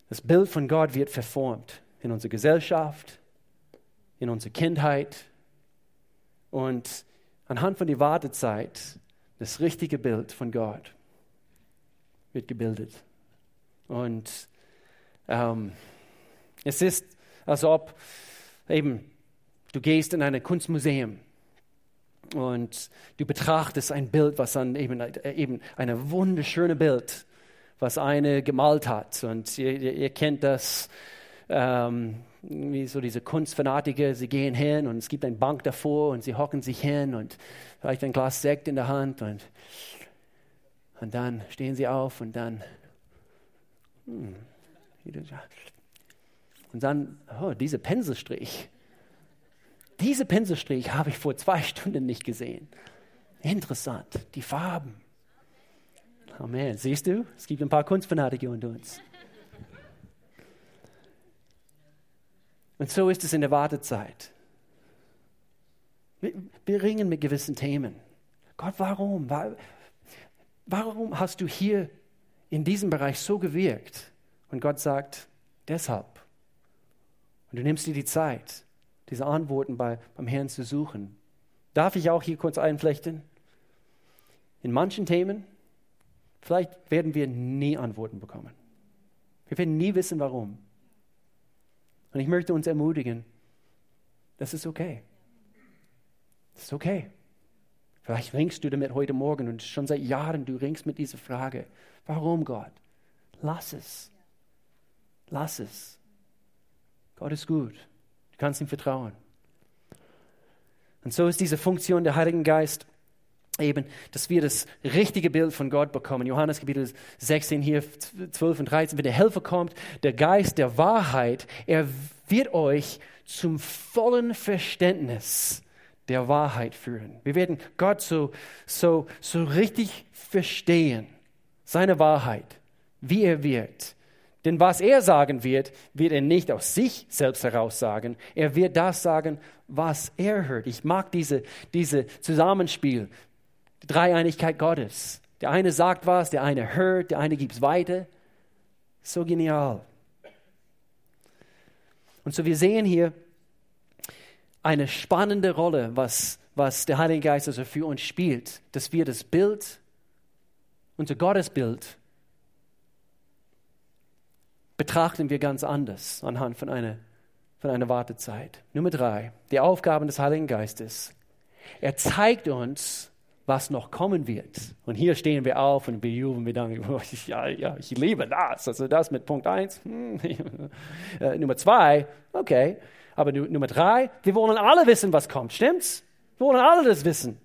[SPEAKER 1] Das Bild von Gott wird verformt in unserer Gesellschaft, in unserer Kindheit. Und anhand von der Wartezeit, das richtige Bild von Gott wird gebildet. Und ähm, es ist, als ob eben du gehst in ein Kunstmuseum und du betrachtest ein Bild, was dann eben, eben eine wunderschöne Bild, was eine gemalt hat. Und ihr, ihr kennt das, ähm, wie so diese Kunstfanatiker, sie gehen hin und es gibt eine Bank davor und sie hocken sich hin und vielleicht ein Glas Sekt in der Hand und, und dann stehen sie auf und dann, hm, und dann, oh, dieser Penselstrich diese Pinselstrich <laughs> habe ich vor zwei Stunden nicht gesehen. Interessant, die Farben. Amen. Siehst du, es gibt ein paar Kunstfanatiker unter uns. Und so ist es in der Wartezeit. Wir, ringen mit gewissen Themen. Gott, warum? Warum hast du hier in diesem Bereich so gewirkt? Und Gott sagt, deshalb. Und du nimmst dir die Zeit diese Antworten bei, beim Herrn zu suchen. Darf ich auch hier kurz einflechten? In manchen Themen, vielleicht werden wir nie Antworten bekommen. Wir werden nie wissen, warum. Und ich möchte uns ermutigen, das ist okay. Das ist okay. Vielleicht ringst du damit heute Morgen und schon seit Jahren du ringst mit dieser Frage. Warum Gott? Lass es. Lass es. Gott ist gut kannst ihm vertrauen. Und so ist diese Funktion der Heiligen Geist eben, dass wir das richtige Bild von Gott bekommen. Johannes Kapitel 16 hier, 12 und 13, wenn der Helfer kommt, der Geist der Wahrheit, er wird euch zum vollen Verständnis der Wahrheit führen. Wir werden Gott so, so, so richtig verstehen, seine Wahrheit, wie er wirkt. Denn was er sagen wird, wird er nicht aus sich selbst heraus sagen. Er wird das sagen, was er hört. Ich mag diese, diese Zusammenspiel, die Dreieinigkeit Gottes. Der eine sagt was, der eine hört, der eine gibt es weiter. So genial. Und so wir sehen hier eine spannende Rolle, was, was der Heilige Geist also für uns spielt, dass wir das Bild, unser Gottesbild betrachten wir ganz anders anhand von einer, von einer Wartezeit. Nummer drei, die Aufgaben des Heiligen Geistes. Er zeigt uns, was noch kommen wird. Und hier stehen wir auf und bejubeln, wir denken, <laughs> oh, ja, ja, ich liebe das. Also das mit Punkt eins. Hm. <laughs> Äh, Nummer zwei, okay. Aber Nummer drei, wir wollen alle wissen, was kommt. Stimmt's? Wir wollen alle das wissen.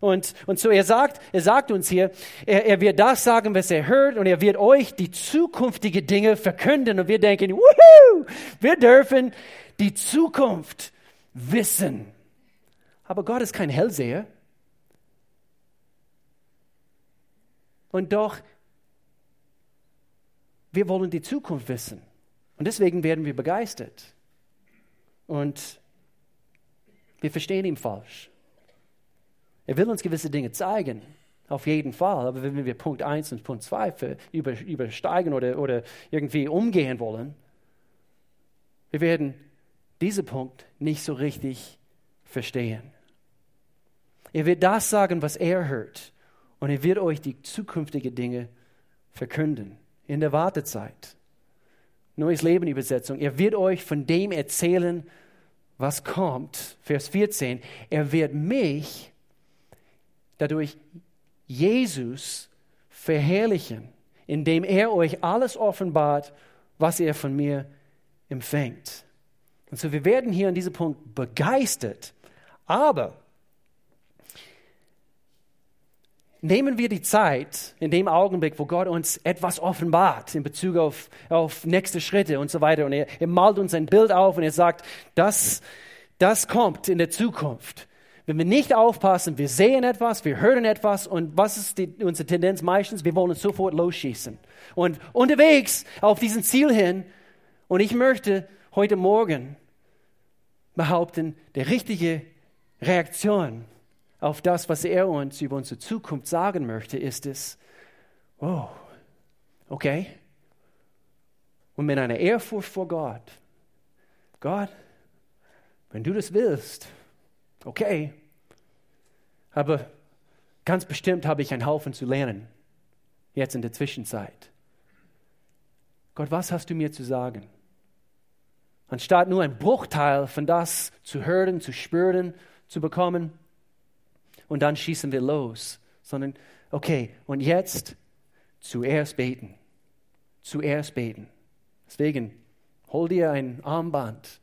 [SPEAKER 1] Und, und so er sagt, er sagt uns hier, er, er wird das sagen, was er hört, und er wird euch die zukünftigen Dinge verkünden. Und wir denken, wuhu, wir dürfen die Zukunft wissen. Aber Gott ist kein Hellseher. Und doch, wir wollen die Zukunft wissen. Und deswegen werden wir begeistert. Und wir verstehen ihn falsch. Er will uns gewisse Dinge zeigen, auf jeden Fall. Aber wenn wir Punkt 1 und Punkt 2 übersteigen oder, oder irgendwie umgehen wollen, wir werden diesen Punkt nicht so richtig verstehen. Er wird das sagen, was er hört. Und er wird euch die zukünftigen Dinge verkünden in der Wartezeit. Neues Leben Übersetzung. Er wird euch von dem erzählen, was kommt. Vers 14. Er wird mich dadurch Jesus verherrlichen, indem er euch alles offenbart, was er von mir empfängt. Und so wir werden hier an diesem Punkt begeistert, aber nehmen wir die Zeit in dem Augenblick, wo Gott uns etwas offenbart in Bezug auf, auf nächste Schritte und so weiter. Und er, er malt uns ein Bild auf und er sagt, das, das kommt in der Zukunft. Wenn wir nicht aufpassen, wir sehen etwas, wir hören etwas und was ist die, unsere Tendenz meistens? Wir wollen sofort losschießen. Und unterwegs auf diesen Ziel hin, und ich möchte heute Morgen behaupten, die richtige Reaktion auf das, was er uns über unsere Zukunft sagen möchte, ist es, oh, okay. Und mit einer Ehrfurcht vor Gott, Gott, wenn du das willst, okay. Aber ganz bestimmt habe ich einen Haufen zu lernen, jetzt in der Zwischenzeit. Gott, was hast du mir zu sagen? Anstatt nur ein Bruchteil von das zu hören, zu spüren, zu bekommen, und dann schießen wir los, sondern, okay, und jetzt zuerst beten. Zuerst beten. Deswegen, hol dir ein Armband.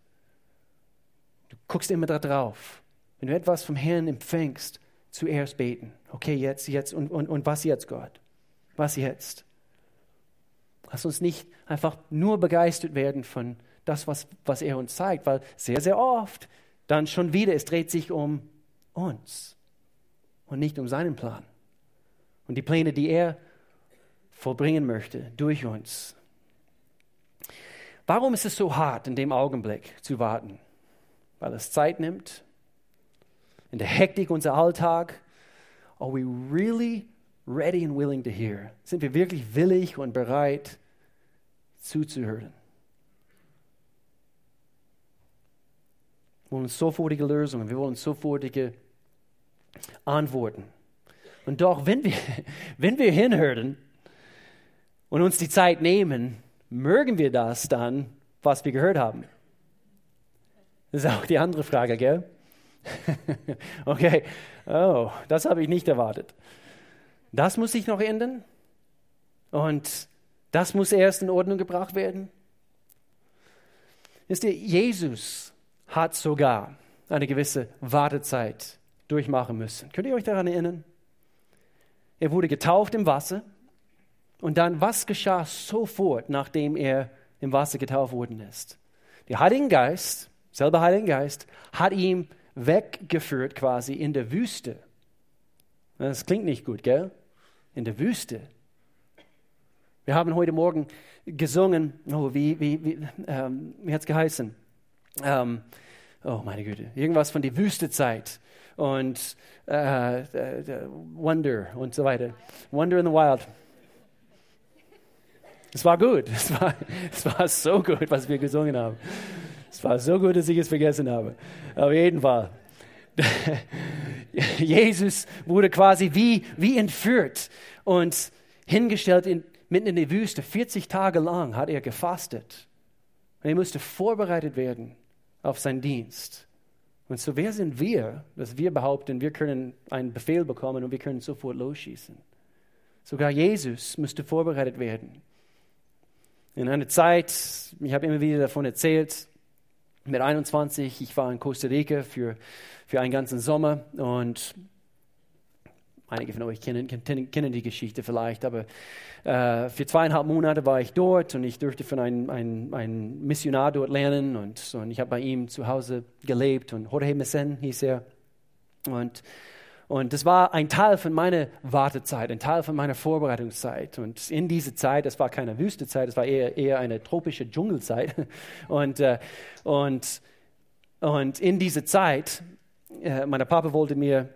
[SPEAKER 1] Du guckst immer da drauf. Wenn du etwas vom Herrn empfängst, zuerst beten. Okay, jetzt, jetzt und, und, und was jetzt, Gott? Was jetzt? Lass uns nicht einfach nur begeistert werden von das, was, was er uns zeigt, weil sehr, sehr oft dann schon wieder, es dreht sich um uns und nicht um seinen Plan. Und die Pläne, die er vollbringen möchte durch uns. Warum ist es so hart, in dem Augenblick zu warten? Weil es Zeit nimmt, in der Hektik unser Alltag, are we really ready and willing to hear? Sind wir wirklich willig und bereit zuzuhören? Wir wollen sofortige Lösungen, wir wollen sofortige Antworten. Und doch, wenn wir, <laughs> wenn wir hinhören und uns die Zeit nehmen, mögen wir das dann, was wir gehört haben? Das ist auch die andere Frage, gell? <laughs> okay, oh, das habe ich nicht erwartet. Das muss sich noch ändern und das muss erst in Ordnung gebracht werden. Wisst ihr, Jesus hat sogar eine gewisse Wartezeit durchmachen müssen. Könnt ihr euch daran erinnern? Er wurde getauft im Wasser und dann, was geschah sofort, nachdem er im Wasser getauft worden ist? Der Heilige Geist, selber Heilige Geist, hat ihm weggeführt quasi in der Wüste. Das klingt nicht gut, gell? In der Wüste. Wir haben heute Morgen gesungen, oh, wie, wie, wie, ähm, wie hat es geheißen? Ähm, oh, meine Güte, irgendwas von der Wüstezeit und äh, äh, Wonder und so weiter. Wonder in the Wild. Es war gut, <laughs> es war, es war so gut, was wir gesungen haben. Es war so gut, dass ich es vergessen habe. Auf jeden Fall. <laughs> Jesus wurde quasi wie, wie entführt und hingestellt in, mitten in die Wüste. 40 Tage lang hat er gefastet. Und er musste vorbereitet werden auf seinen Dienst. Und so, wer sind wir, dass wir behaupten, wir können einen Befehl bekommen und wir können sofort losschießen? Sogar Jesus musste vorbereitet werden. In einer Zeit, ich habe immer wieder davon erzählt, mit 21, ich war in Costa Rica für, für einen ganzen Sommer und einige von euch kennen, kennen die Geschichte vielleicht, aber äh, für zweieinhalb Monate war ich dort und ich durfte von einem, einem, einem Missionar dort lernen und, und ich habe bei ihm zu Hause gelebt und Jorge Messen hieß er. Und, Und das war ein Teil von meiner Wartezeit, ein Teil von meiner Vorbereitungszeit. Und in diese Zeit, das war keine Wüstezeit, das war eher, eher eine tropische Dschungelzeit. <laughs> Und, äh, und, und in dieser Zeit, äh, mein Papa wollte mir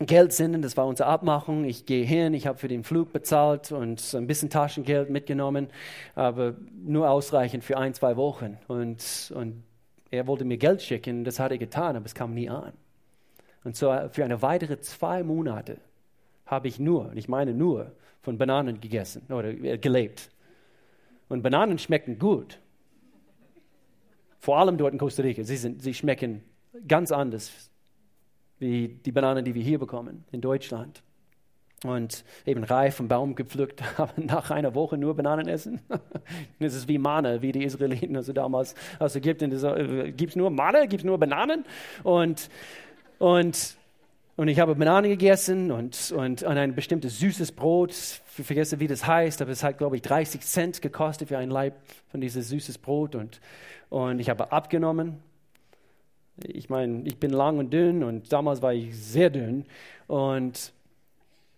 [SPEAKER 1] Geld senden, das war unsere Abmachung. Ich gehe hin, ich habe für den Flug bezahlt und ein bisschen Taschengeld mitgenommen, aber nur ausreichend für ein, zwei Wochen. Und, und er wollte mir Geld schicken, das hat er getan, aber es kam nie an. Und so für eine weitere zwei Monate habe ich nur, und ich meine nur, von Bananen gegessen oder äh, gelebt. Und Bananen schmecken gut. Vor allem dort in Costa Rica. Sie, sind, sie schmecken ganz anders wie die Bananen, die wir hier bekommen in Deutschland. Und eben reif vom Baum gepflückt, <laughs> aber nach einer Woche nur Bananen essen. <laughs> das ist wie Mane, wie die Israeliten also damals aus Ägypten. Äh, gibt es nur Mane, gibt es nur Bananen. Und, und, und ich habe Bananen gegessen und, und, und ein bestimmtes süßes Brot. Ich vergesse, wie das heißt, aber es hat, glaube ich, 30 Cent gekostet für ein Leib von dieses süßes Brot. Und, und ich habe abgenommen ich meine, ich bin lang und dünn und damals war ich sehr dünn. Und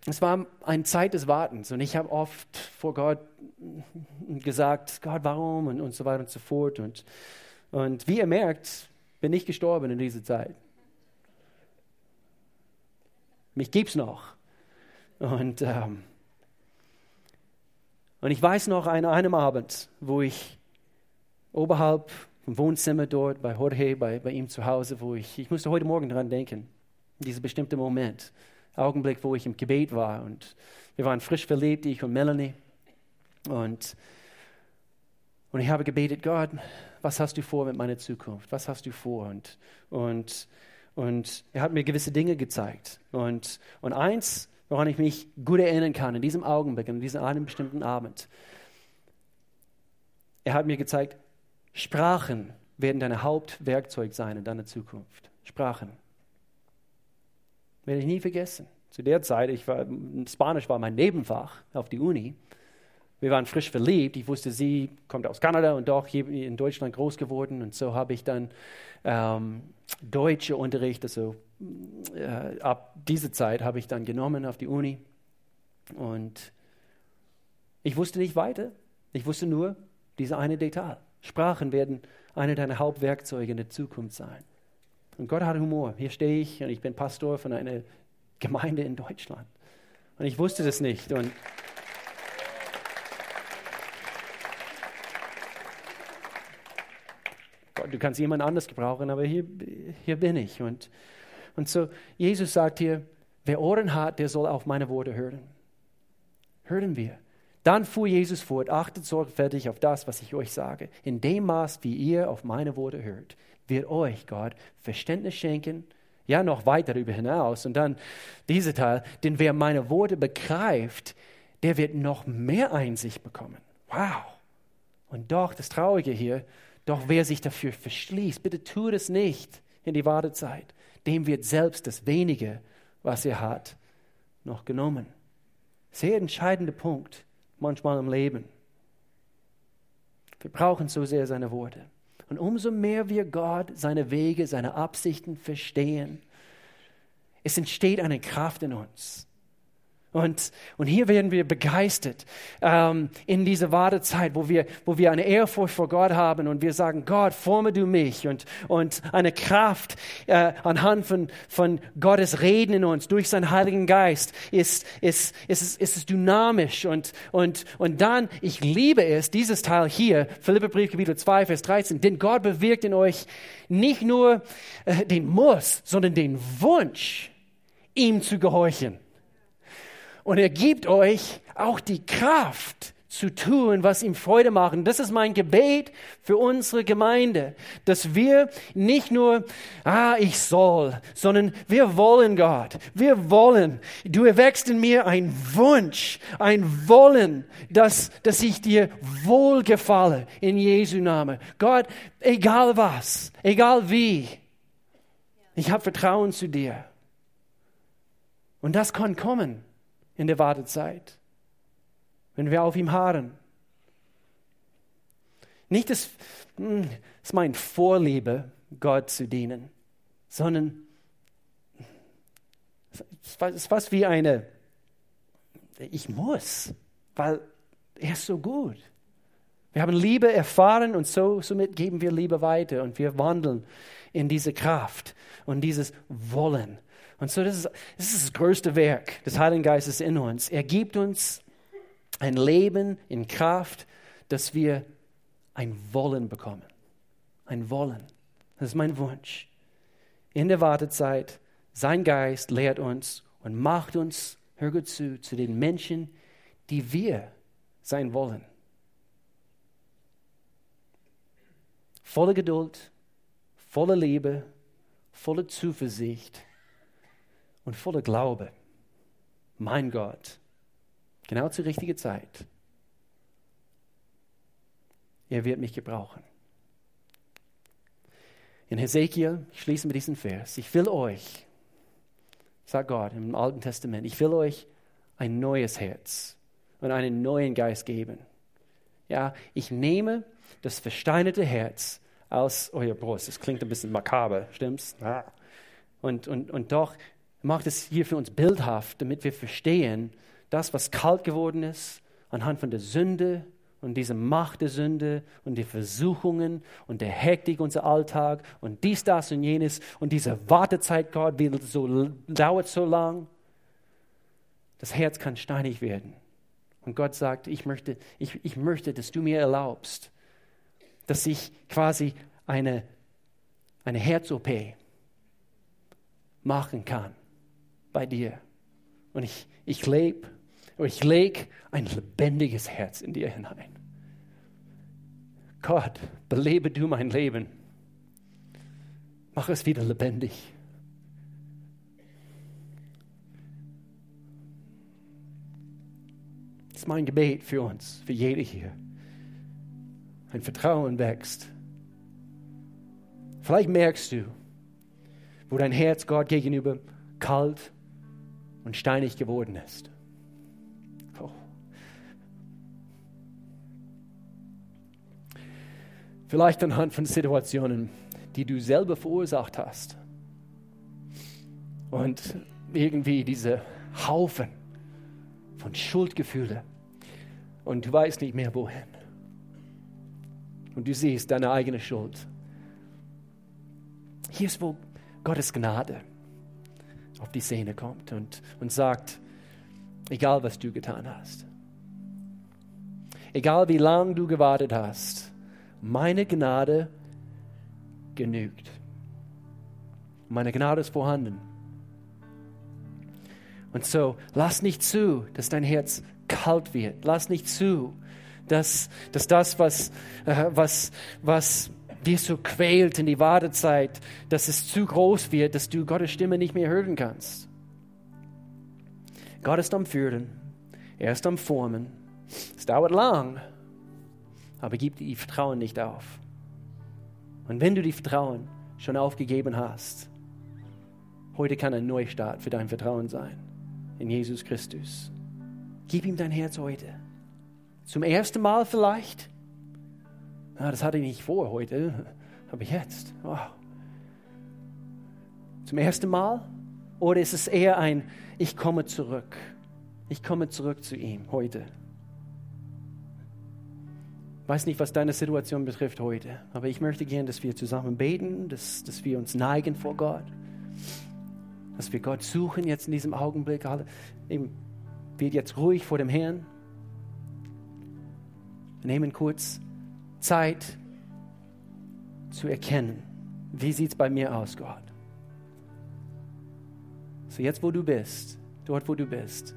[SPEAKER 1] es war eine Zeit des Wartens. Und ich habe oft vor Gott gesagt, Gott, warum? Und, und so weiter und so fort. Und, und wie ihr merkt, bin ich gestorben in dieser Zeit. Mich gibt es noch. Und, ähm, und ich weiß noch an einem Abend, wo ich oberhalb im Wohnzimmer dort bei Jorge, bei, bei ihm zu Hause, wo ich, ich musste heute Morgen daran denken, dieser bestimmte Moment, Augenblick, wo ich im Gebet war und wir waren frisch verliebt, ich und Melanie und, und ich habe gebetet, Gott, was hast du vor mit meiner Zukunft? Was hast du vor? Und, und, und er hat mir gewisse Dinge gezeigt und, und eins, woran ich mich gut erinnern kann, in diesem Augenblick, in diesem einen bestimmten Abend, er hat mir gezeigt, Sprachen werden dein Hauptwerkzeug sein in deiner Zukunft. Sprachen. Werde ich nie vergessen. Zu der Zeit, ich war, Spanisch war mein Nebenfach auf die Uni. Wir waren frisch verliebt. Ich wusste, sie kommt aus Kanada und doch hier in Deutschland groß geworden. Und so habe ich dann ähm, deutsche Unterricht, also äh, ab dieser Zeit habe ich dann genommen auf die Uni. Und ich wusste nicht weiter. Ich wusste nur diese eine Detail. Sprachen werden eine deiner Hauptwerkzeuge in der Zukunft sein. Und Gott hat Humor. Hier stehe ich und ich bin Pastor von einer Gemeinde in Deutschland. Und ich wusste das nicht. Und du kannst jemand anders gebrauchen, aber hier, hier bin ich. Und, und so, Jesus sagt hier, wer Ohren hat, der soll auf meine Worte hören. Hören wir. Dann fuhr Jesus fort, achtet sorgfältig auf das, was ich euch sage. In dem Maß, wie ihr auf meine Worte hört, wird euch Gott Verständnis schenken, ja noch weit darüber hinaus. Und dann dieser Teil, denn wer meine Worte begreift, der wird noch mehr Einsicht bekommen. Wow. Und doch, das Traurige hier, doch wer sich dafür verschließt, bitte tut es nicht in die Wartezeit, dem wird selbst das Wenige, was er hat, noch genommen. Sehr entscheidender Punkt manchmal im Leben. Wir brauchen so sehr seine Worte. Und umso mehr wir Gott, seine Wege, seine Absichten verstehen, es entsteht eine Kraft in uns. Und, und hier werden wir begeistert ähm, in dieser Wartezeit, wo wir, wo wir eine Ehrfurcht vor Gott haben und wir sagen, Gott, forme du mich und, und eine Kraft äh, anhand von, von Gottes Reden in uns durch seinen Heiligen Geist ist, ist, ist, ist es dynamisch und, und, und dann, ich liebe es, dieses Teil hier, Philippe Brief, Kapitel 2, Vers 13, denn Gott bewirkt in euch nicht nur äh, den Muss, sondern den Wunsch, ihm zu gehorchen. Und er gibt euch auch die Kraft zu tun, was ihm Freude macht. Das ist mein Gebet für unsere Gemeinde, dass wir nicht nur, ah, ich soll, sondern wir wollen Gott. Wir wollen. Du erwächst in mir ein Wunsch, ein Wollen, dass, dass ich dir wohlgefalle in Jesu Name. Gott, egal was, egal wie, ich habe Vertrauen zu dir. Und das kann kommen in der Wartezeit, wenn wir auf ihm harren. Nicht, dass hm, es mein Vorliebe, Gott zu dienen, sondern Es ist fast wie eine, ich muss, weil er ist so gut. Wir haben Liebe erfahren und so, somit geben wir Liebe weiter und wir wandeln in diese Kraft und dieses Wollen. Und so, das ist, das ist das größte Werk des Heiligen Geistes in uns. Er gibt uns ein Leben in Kraft, dass wir ein Wollen bekommen. Ein Wollen. Das ist mein Wunsch. In der Wartezeit, sein Geist lehrt uns und macht uns, hör gut zu, zu den Menschen, die wir sein wollen. Voller Geduld, voller Liebe, voller Zuversicht und voller Glaube. Mein Gott, genau zur richtigen Zeit. Er wird mich gebrauchen. In Hesekiel, ich schließe mit diesem Vers, ich will euch, sagt Gott im Alten Testament, ich will euch ein neues Herz und einen neuen Geist geben. Ja, ich nehme das versteinerte Herz aus eurer Brust. Das klingt ein bisschen makaber, stimmt's? Ja. Und, und, und doch macht es hier für uns bildhaft, damit wir verstehen, das, was kalt geworden ist, anhand von der Sünde und dieser Macht der Sünde und die Versuchungen und der Hektik unser Alltag und dies, das und jenes und diese Wartezeit, Gott, wie so, dauert so lang. Das Herz kann steinig werden. Und Gott sagt, ich möchte, ich, ich möchte, dass du mir erlaubst, dass ich quasi eine, eine Herz-OP machen kann bei dir. Und ich, ich lebe ich lege ein lebendiges Herz in dir hinein. Gott, belebe du mein Leben. Mach es wieder lebendig. Das ist mein Gebet für uns, für jede hier. Ein Vertrauen wächst. Vielleicht merkst du, wo dein Herz Gott gegenüber kalt und steinig geworden ist. Oh. Vielleicht anhand von Situationen, die du selber verursacht hast. Und irgendwie diese Haufen von Schuldgefühle. Und du weißt nicht mehr wohin. Und du siehst deine eigene Schuld. Hier ist, wo Gottes Gnade auf die Szene kommt und, und sagt, egal was du getan hast, egal wie lange du gewartet hast, meine Gnade genügt. Meine Gnade ist vorhanden. Und so, lass nicht zu, dass dein Herz kalt wird. Lass nicht zu, dass, dass das, was, äh, was, was dir so quält in die Wartezeit, dass es zu groß wird, dass du Gottes Stimme nicht mehr hören kannst. Gott ist am Führen, er ist am Formen. Es dauert lang, aber gib die Vertrauen nicht auf. Und wenn du die Vertrauen schon aufgegeben hast, heute kann ein Neustart für dein Vertrauen sein in Jesus Christus. Gib ihm dein Herz heute. Zum ersten Mal vielleicht. Ah, das hatte ich nicht vor heute, aber jetzt. Wow. Zum ersten Mal? Oder ist es eher ein, ich komme zurück. Ich komme zurück zu ihm heute. Weiß nicht, was deine Situation betrifft heute, aber ich möchte gerne, dass wir zusammen beten, dass, dass wir uns neigen vor Gott dass wir Gott suchen jetzt in diesem Augenblick. Wird jetzt ruhig vor dem Herrn. Wir nehmen kurz Zeit zu erkennen, wie sieht es bei mir aus, Gott. So jetzt, wo du bist, dort, wo du bist.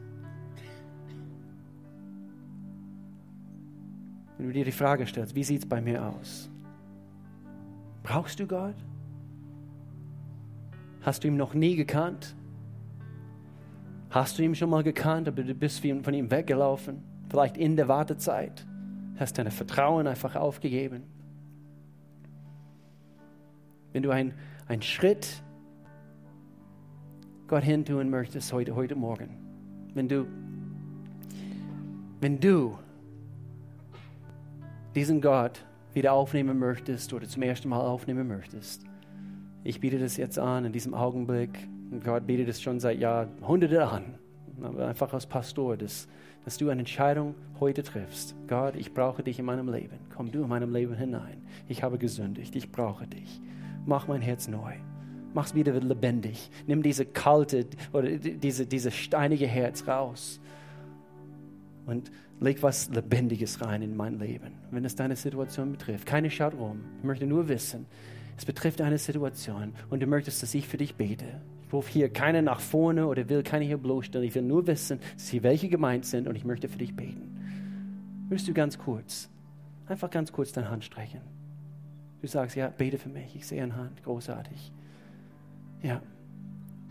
[SPEAKER 1] Wenn du dir die Frage stellst, wie sieht es bei mir aus? Brauchst du Gott? Hast du ihn noch nie gekannt? Hast du ihn schon mal gekannt, aber du bist von ihm weggelaufen? Vielleicht in der Wartezeit. Hast dein Vertrauen einfach aufgegeben. Wenn du einen Schritt Gott hin tun möchtest heute, heute Morgen, wenn du, wenn du diesen Gott wieder aufnehmen möchtest oder zum ersten Mal aufnehmen möchtest, ich biete das jetzt an in diesem Augenblick. Gott bietet es schon seit Jahrhunderten an. Aber einfach als Pastor, dass, dass du eine Entscheidung heute triffst. Gott, ich brauche dich in meinem Leben. Komm du in meinem Leben hinein. Ich habe gesündigt. Ich brauche dich. Mach mein Herz neu. Mach es wieder lebendig. Nimm diese kalte oder diese, diese steinige Herz raus. Und leg was Lebendiges rein in mein Leben, wenn es deine Situation betrifft. Keine schaut rum. Ich möchte nur wissen, es betrifft eine Situation und du möchtest, dass ich für dich bete. Rufe hier keiner nach vorne oder will keine hier bloßstellen. Ich will nur wissen, dass welche gemeint sind und ich möchte für dich beten. Würdest du ganz kurz, einfach ganz kurz deine Hand strecken? Du sagst, ja, bete für mich. Ich sehe eine Hand. Großartig. Ja,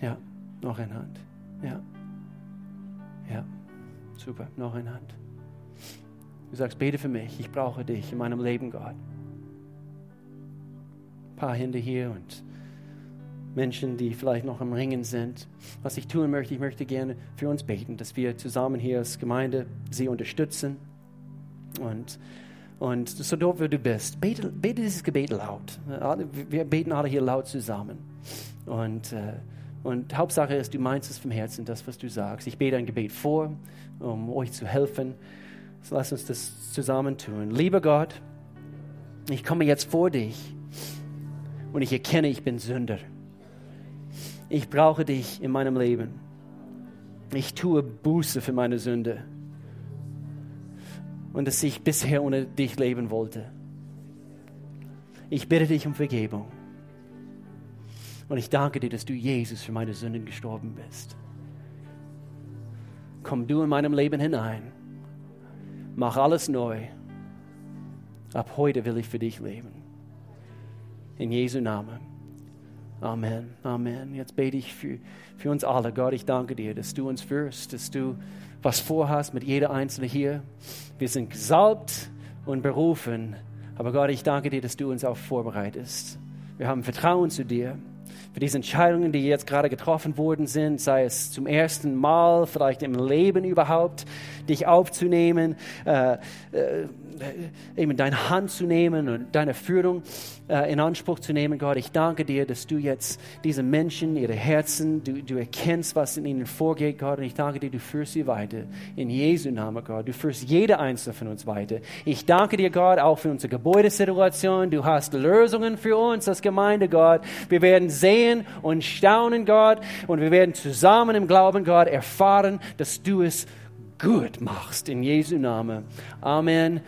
[SPEAKER 1] ja, noch eine Hand. Ja, ja, super, noch eine Hand. Du sagst, bete für mich. Ich brauche dich in meinem Leben, Gott paar Hände hier und Menschen, die vielleicht noch im Ringen sind. Was ich tun möchte, ich möchte gerne für uns beten, dass wir zusammen hier als Gemeinde sie unterstützen. Und, und so doof wie du bist, bete, bete dieses Gebet laut. Wir beten alle hier laut zusammen. Und, äh, und Hauptsache ist, du meinst es vom Herzen, das, was du sagst. Ich bete ein Gebet vor, um euch zu helfen. So lass uns das zusammen tun. Lieber Gott, ich komme jetzt vor dich und ich erkenne, ich bin Sünder. Ich brauche dich in meinem Leben. Ich tue Buße für meine Sünde und dass ich bisher ohne dich leben wollte. Ich bitte dich um Vergebung. Und ich danke dir, dass du Jesus für meine Sünden gestorben bist. Komm du in meinem Leben hinein. Mach alles neu. Ab heute will ich für dich leben. In Jesu Namen. Amen. Amen. Jetzt bete ich für, für uns alle. Gott, ich danke dir, dass du uns führst, dass du was vorhast mit jeder Einzelne hier. Wir sind gesalbt und berufen. Aber Gott, ich danke dir, dass du uns auch vorbereitest. Wir haben Vertrauen zu dir für diese Entscheidungen, die jetzt gerade getroffen worden sind, sei es zum ersten Mal, vielleicht im Leben überhaupt, dich aufzunehmen, äh, äh, eben deine Hand zu nehmen und deine Führung äh, in Anspruch zu nehmen. Gott, ich danke dir, dass du jetzt diese Menschen, ihre Herzen, du, du erkennst, was in ihnen vorgeht, Gott. Und ich danke dir, du führst sie weiter. In Jesu Namen, Gott. Du führst jede einzelne von uns weiter. Ich danke dir, Gott, auch für unsere Gebäudesituation. Du hast Lösungen für uns als Gemeinde, Gott. Wir werden sehen und staunen, Gott. Und wir werden zusammen im Glauben, Gott, erfahren, dass du es gut machst. In Jesu Namen. Amen.